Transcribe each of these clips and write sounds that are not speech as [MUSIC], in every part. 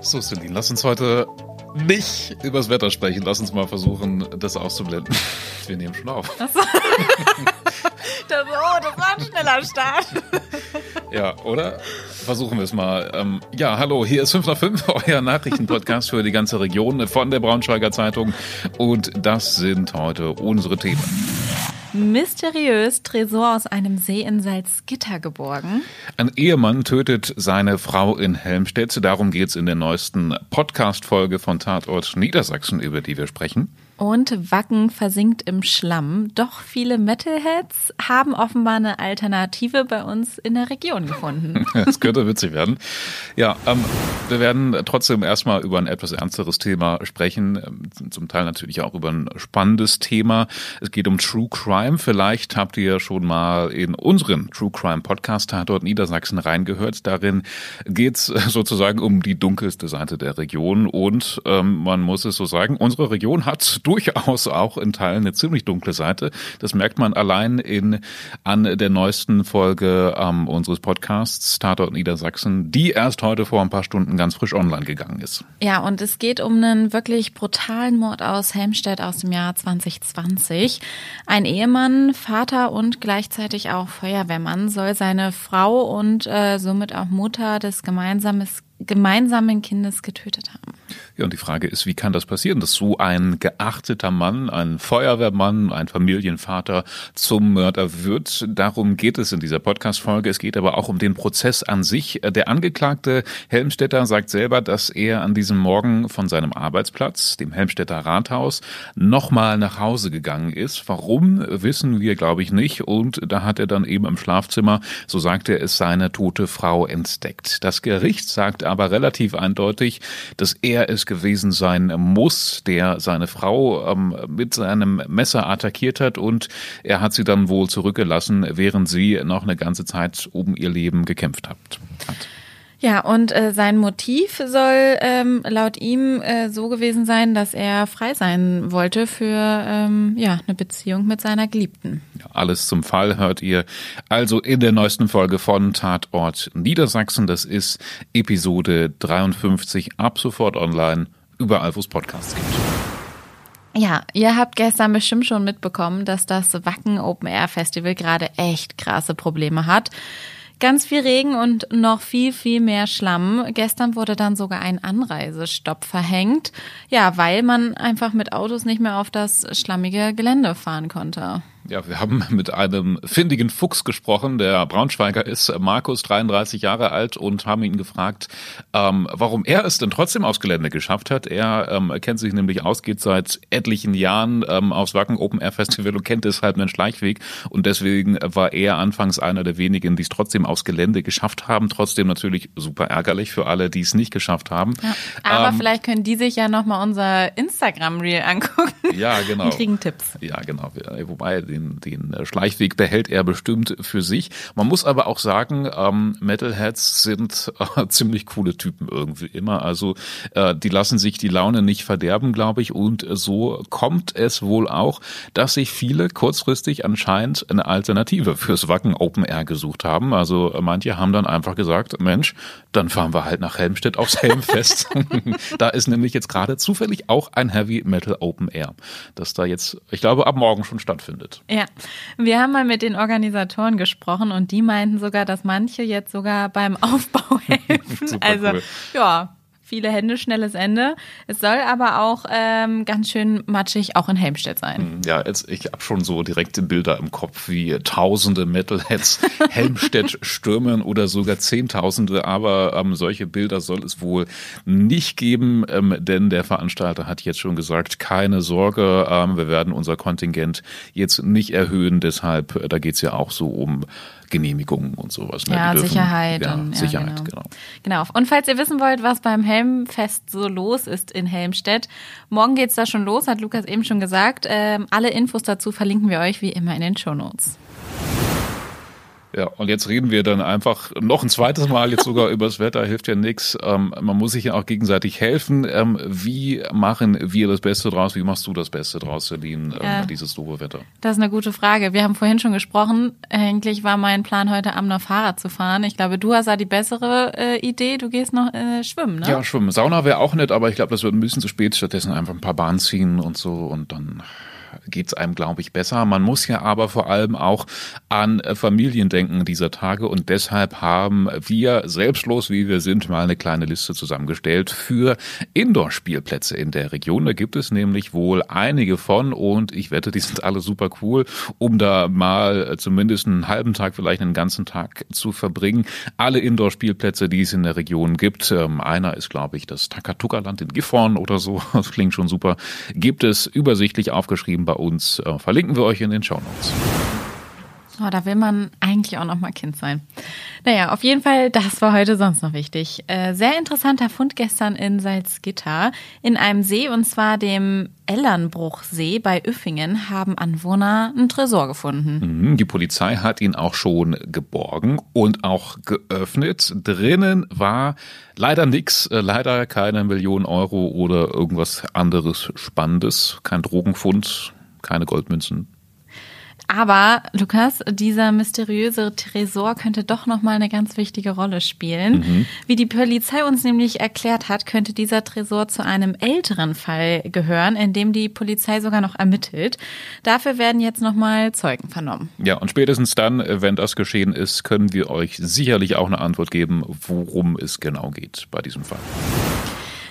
So, Celine, lass uns heute nicht übers Wetter sprechen. Lass uns mal versuchen, das auszublenden. [LAUGHS] Wir nehmen schon auf. So. [LAUGHS] das, oh, das war ein schneller Start. Ja, oder? Versuchen wir es mal. Ähm, ja, hallo, hier ist 5 nach 5, [LAUGHS] euer Nachrichtenpodcast für die ganze Region von der Braunschweiger Zeitung. Und das sind heute unsere Themen. Mysteriös Tresor aus einem See in Salzgitter geborgen. Ein Ehemann tötet seine Frau in Helmstedt. Darum geht's in der neuesten Podcast-Folge von Tatort Niedersachsen, über die wir sprechen. Und Wacken versinkt im Schlamm. Doch viele Metalheads haben offenbar eine Alternative bei uns in der Region gefunden. [LAUGHS] Das könnte witzig werden. Ja, ähm, wir werden trotzdem erstmal über ein etwas ernsteres Thema sprechen. Ähm, zum Teil natürlich auch über ein spannendes Thema. Es geht um True Crime. Vielleicht habt ihr schon mal in unseren True Crime Podcast Tatort Niedersachsen reingehört. Darin geht's [LAUGHS] sozusagen um die dunkelste Seite der Region. Und ähm, man muss es so sagen, unsere Region hat durchaus auch in Teilen eine ziemlich dunkle Seite. Das merkt man allein in an der neuesten Folge ähm, unseres Podcasts Tatort Niedersachsen, die erst heute vor ein paar Stunden ganz frisch online gegangen ist. Ja, und es geht um einen wirklich brutalen Mord aus Helmstedt aus dem Jahr 2020. Ein Ehemann, Vater und gleichzeitig auch Feuerwehrmann soll seine Frau und äh, somit auch Mutter des gemeinsames gemeinsamen Kindes getötet haben. Ja, und die Frage ist, wie kann das passieren, dass so ein geachteter Mann, ein Feuerwehrmann, ein Familienvater zum Mörder wird? Darum geht es in dieser Podcast-Folge. Es geht aber auch um den Prozess an sich. Der Angeklagte Helmstetter sagt selber, dass er an diesem Morgen von seinem Arbeitsplatz, dem Helmstetter Rathaus, nochmal nach Hause gegangen ist. Warum, wissen wir, glaube ich, nicht. Und da hat er dann eben im Schlafzimmer, so sagt er es, seine tote Frau entdeckt. Das Gericht sagt aber relativ eindeutig, dass er es gewesen sein muss, der seine Frau ähm, mit seinem Messer attackiert hat und er hat sie dann wohl zurückgelassen, während sie noch eine ganze Zeit um ihr Leben gekämpft hat. Ja, und äh, sein Motiv soll ähm, laut ihm äh, so gewesen sein, dass er frei sein wollte für ähm, ja, eine Beziehung mit seiner Geliebten. Ja, alles zum Fall hört ihr also in der neuesten Folge von Tatort Niedersachsen. Das ist Episode 53 ab sofort online, überall wo es Podcasts gibt. Ja, ihr habt gestern bestimmt schon mitbekommen, dass das Wacken Open Air Festival gerade echt krasse Probleme hat. Ganz viel Regen und noch viel, viel mehr Schlamm. Gestern wurde dann sogar ein Anreisestopp verhängt. Ja, weil man einfach mit Autos nicht mehr auf das schlammige Gelände fahren konnte. Ja, wir haben mit einem findigen Fuchs gesprochen. Der Braunschweiger ist Markus, 33 Jahre alt, und haben ihn gefragt, ähm, warum er es denn trotzdem aufs Gelände geschafft hat. Er ähm, kennt sich nämlich aus, geht seit etlichen Jahren ähm, aufs Wacken Open Air Festival und kennt deshalb einen Schleichweg. Und deswegen war er anfangs einer der wenigen, die es trotzdem aufs Gelände geschafft haben. Trotzdem natürlich super ärgerlich für alle, die es nicht geschafft haben. Ja, aber ähm, vielleicht können die sich ja nochmal unser Instagram-Reel angucken. Ja, genau. Und kriegen Tipps. Ja, genau. Wobei, den, den Schleichweg behält er bestimmt für sich. Man muss aber auch sagen, ähm, Metalheads sind äh, ziemlich coole Typen irgendwie immer. Also äh, die lassen sich die Laune nicht verderben, glaube ich. Und so kommt es wohl auch, dass sich viele kurzfristig anscheinend eine Alternative fürs Wacken Open Air gesucht haben. Also manche haben dann einfach gesagt, Mensch, dann fahren wir halt nach Helmstedt aufs Helmfest. [LAUGHS] da ist nämlich jetzt gerade zufällig auch ein Heavy Metal Open Air, das da jetzt, ich glaube, ab morgen schon stattfindet. Ja, wir haben mal mit den Organisatoren gesprochen und die meinten sogar, dass manche jetzt sogar beim Aufbau [LAUGHS] helfen. also cool. ja, viele Hände, schnelles Ende. Es soll aber auch ähm, ganz schön matschig auch in Helmstedt sein. Hm, ja, jetzt, ich habe schon so direkte Bilder im Kopf, wie tausende Metalheads [LAUGHS] Helmstedt stürmen oder sogar Zehntausende, aber ähm, solche Bilder soll es wohl nicht geben, ähm, denn der Veranstalter hat jetzt schon gesagt, keine Sorge, ähm, wir werden unser Kontingent jetzt nicht erhöhen, deshalb, äh, da geht's ja auch so um Genehmigungen und sowas. Ne? Ja, dürfen, Sicherheit. Ja, und, Sicherheit, genau. genau. Genau. Und falls ihr wissen wollt, was beim Helmfest so los ist in Helmstedt, morgen geht's da schon los, hat Lukas eben schon gesagt. Ähm, alle Infos dazu verlinken wir euch wie immer in den Show Notes. Ja, und jetzt reden wir dann einfach noch ein zweites Mal jetzt sogar [LAUGHS] über das Wetter, hilft ja nichts. Ähm, man muss sich ja auch gegenseitig helfen. Ähm, wie machen wir das Beste draus? Wie machst du das Beste draus, Celine, ähm, ja, dieses doofe Wetter? Das ist eine gute Frage. Wir haben vorhin schon gesprochen. Eigentlich war mein Plan, heute Abend noch Fahrrad zu fahren. Ich glaube, du hast da die bessere äh, Idee. Du gehst noch äh, schwimmen, ne? Ja, schwimmen. Sauna wäre auch nett, aber ich glaube, das wird ein bisschen zu spät. Stattdessen einfach ein paar Bahnen ziehen und so und dann geht es einem, glaube ich, besser. Man muss ja aber vor allem auch an Familien denken dieser Tage und deshalb haben wir, selbstlos wie wir sind, mal eine kleine Liste zusammengestellt für Indoor-Spielplätze in der Region. Da gibt es nämlich wohl einige von und ich wette, die sind alle super cool, um da mal zumindest einen halben Tag, vielleicht einen ganzen Tag zu verbringen. Alle Indoor-Spielplätze, die es in der Region gibt, ähm, einer ist, glaube ich, das Takatuka-Land in Gifhorn oder so, [LAUGHS] das klingt schon super, gibt es übersichtlich aufgeschrieben bei uns. Äh, verlinken wir euch in den Show Notes. Oh, da will man eigentlich auch noch mal Kind sein. Naja, auf jeden Fall, das war heute sonst noch wichtig. Äh, sehr interessanter Fund gestern in Salzgitter. In einem See, und zwar dem Ellernbruchsee bei Üffingen, haben Anwohner einen Tresor gefunden. Mhm, die Polizei hat ihn auch schon geborgen und auch geöffnet. Drinnen war leider nix, äh, leider keine Million Euro oder irgendwas anderes Spannendes. Kein Drogenfund, keine Goldmünzen. Aber Lukas, dieser mysteriöse Tresor könnte doch noch mal eine ganz wichtige Rolle spielen. Mhm. Wie die Polizei uns nämlich erklärt hat, könnte dieser Tresor zu einem älteren Fall gehören, in dem die Polizei sogar noch ermittelt. Dafür werden jetzt noch mal Zeugen vernommen. Ja, und spätestens dann, wenn das geschehen ist, können wir euch sicherlich auch eine Antwort geben, worum es genau geht bei diesem Fall.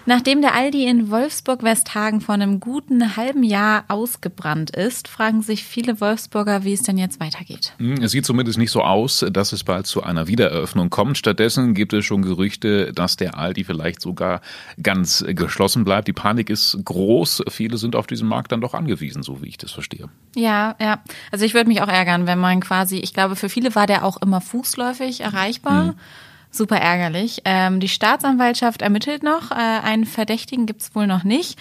Nachdem der Aldi in Wolfsburg-Westhagen vor einem guten halben Jahr ausgebrannt ist, fragen sich viele Wolfsburger, wie es denn jetzt weitergeht. Hm, es sieht zumindest nicht so aus, dass es bald zu einer Wiedereröffnung kommt. Stattdessen gibt es schon Gerüchte, dass der Aldi vielleicht sogar ganz geschlossen bleibt. Die Panik ist groß. Viele sind auf diesen Markt dann doch angewiesen, so wie ich das verstehe. Ja, ja. Also ich würde mich auch ärgern, wenn man quasi, ich glaube, für viele war der auch immer fußläufig erreichbar. Hm super ärgerlich. Ähm, die Staatsanwaltschaft ermittelt noch. Äh, einen Verdächtigen gibt's wohl noch nicht.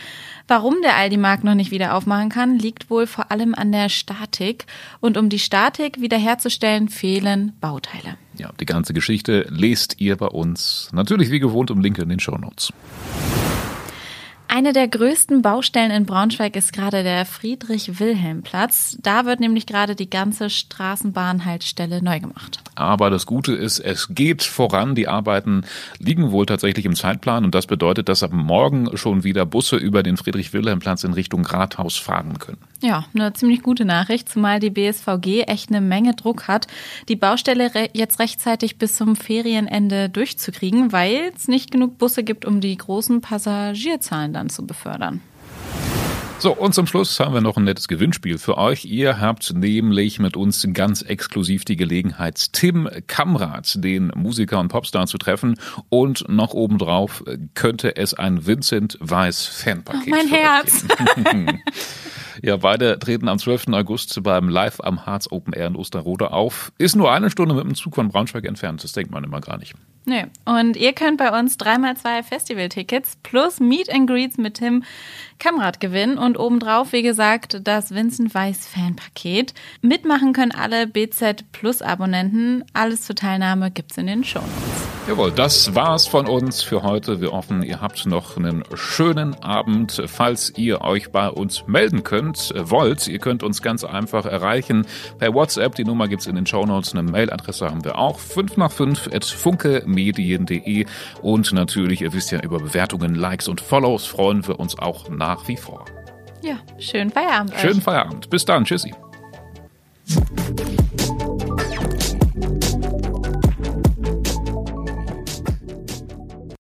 Warum der Aldi-Markt noch nicht wieder aufmachen kann, liegt wohl vor allem an der Statik. Und um die Statik wiederherzustellen, fehlen Bauteile. Ja, die ganze Geschichte lest ihr bei uns. Natürlich wie gewohnt im Link in den Show Notes. Eine der größten Baustellen in Braunschweig ist gerade der Friedrich-Wilhelm-Platz. Da wird nämlich gerade die ganze Straßenbahnhaltestelle neu gemacht. Aber das Gute ist, es geht voran. Die Arbeiten liegen wohl tatsächlich im Zeitplan und das bedeutet, dass ab morgen schon wieder Busse über den Friedrich-Wilhelm-Platz in Richtung Rathaus fahren können. Ja, eine ziemlich gute Nachricht, zumal die BSVG echt eine Menge Druck hat, die Baustelle re jetzt rechtzeitig bis zum Ferienende durchzukriegen, weil es nicht genug Busse gibt, um die großen Passagierzahlen dann zu befördern. So, und zum Schluss haben wir noch ein nettes Gewinnspiel für euch. Ihr habt nämlich mit uns ganz exklusiv die Gelegenheit, Tim Kamrat, den Musiker und Popstar, zu treffen. Und noch obendrauf könnte es ein Vincent Weiss Fanpaket oh, mein Herz. [LAUGHS] Ja, beide treten am 12. August beim Live am Harz Open Air in Osterrode auf. Ist nur eine Stunde mit dem Zug von Braunschweig entfernt. Das denkt man immer gar nicht. Nee. Und ihr könnt bei uns dreimal zwei Festival-Tickets plus Meet and Greets mit Tim Kamrat gewinnen und obendrauf, wie gesagt, das Vincent Weiss Fanpaket. Mitmachen können alle BZ Plus Abonnenten. Alles zur Teilnahme gibt's in den Show Notes. Jawohl, das war's von uns für heute. Wir hoffen, ihr habt noch einen schönen Abend. Falls ihr euch bei uns melden könnt, wollt, ihr könnt uns ganz einfach erreichen per WhatsApp. Die Nummer gibt's in den Show Notes. Eine Mailadresse haben wir auch. 5 nach 5 at funkemedien.de und natürlich, ihr wisst ja, über Bewertungen, Likes und Follows freuen wir uns auch nach wie vor. Ja, schönen Feierabend. Schönen euch. Feierabend. Bis dann. Tschüssi.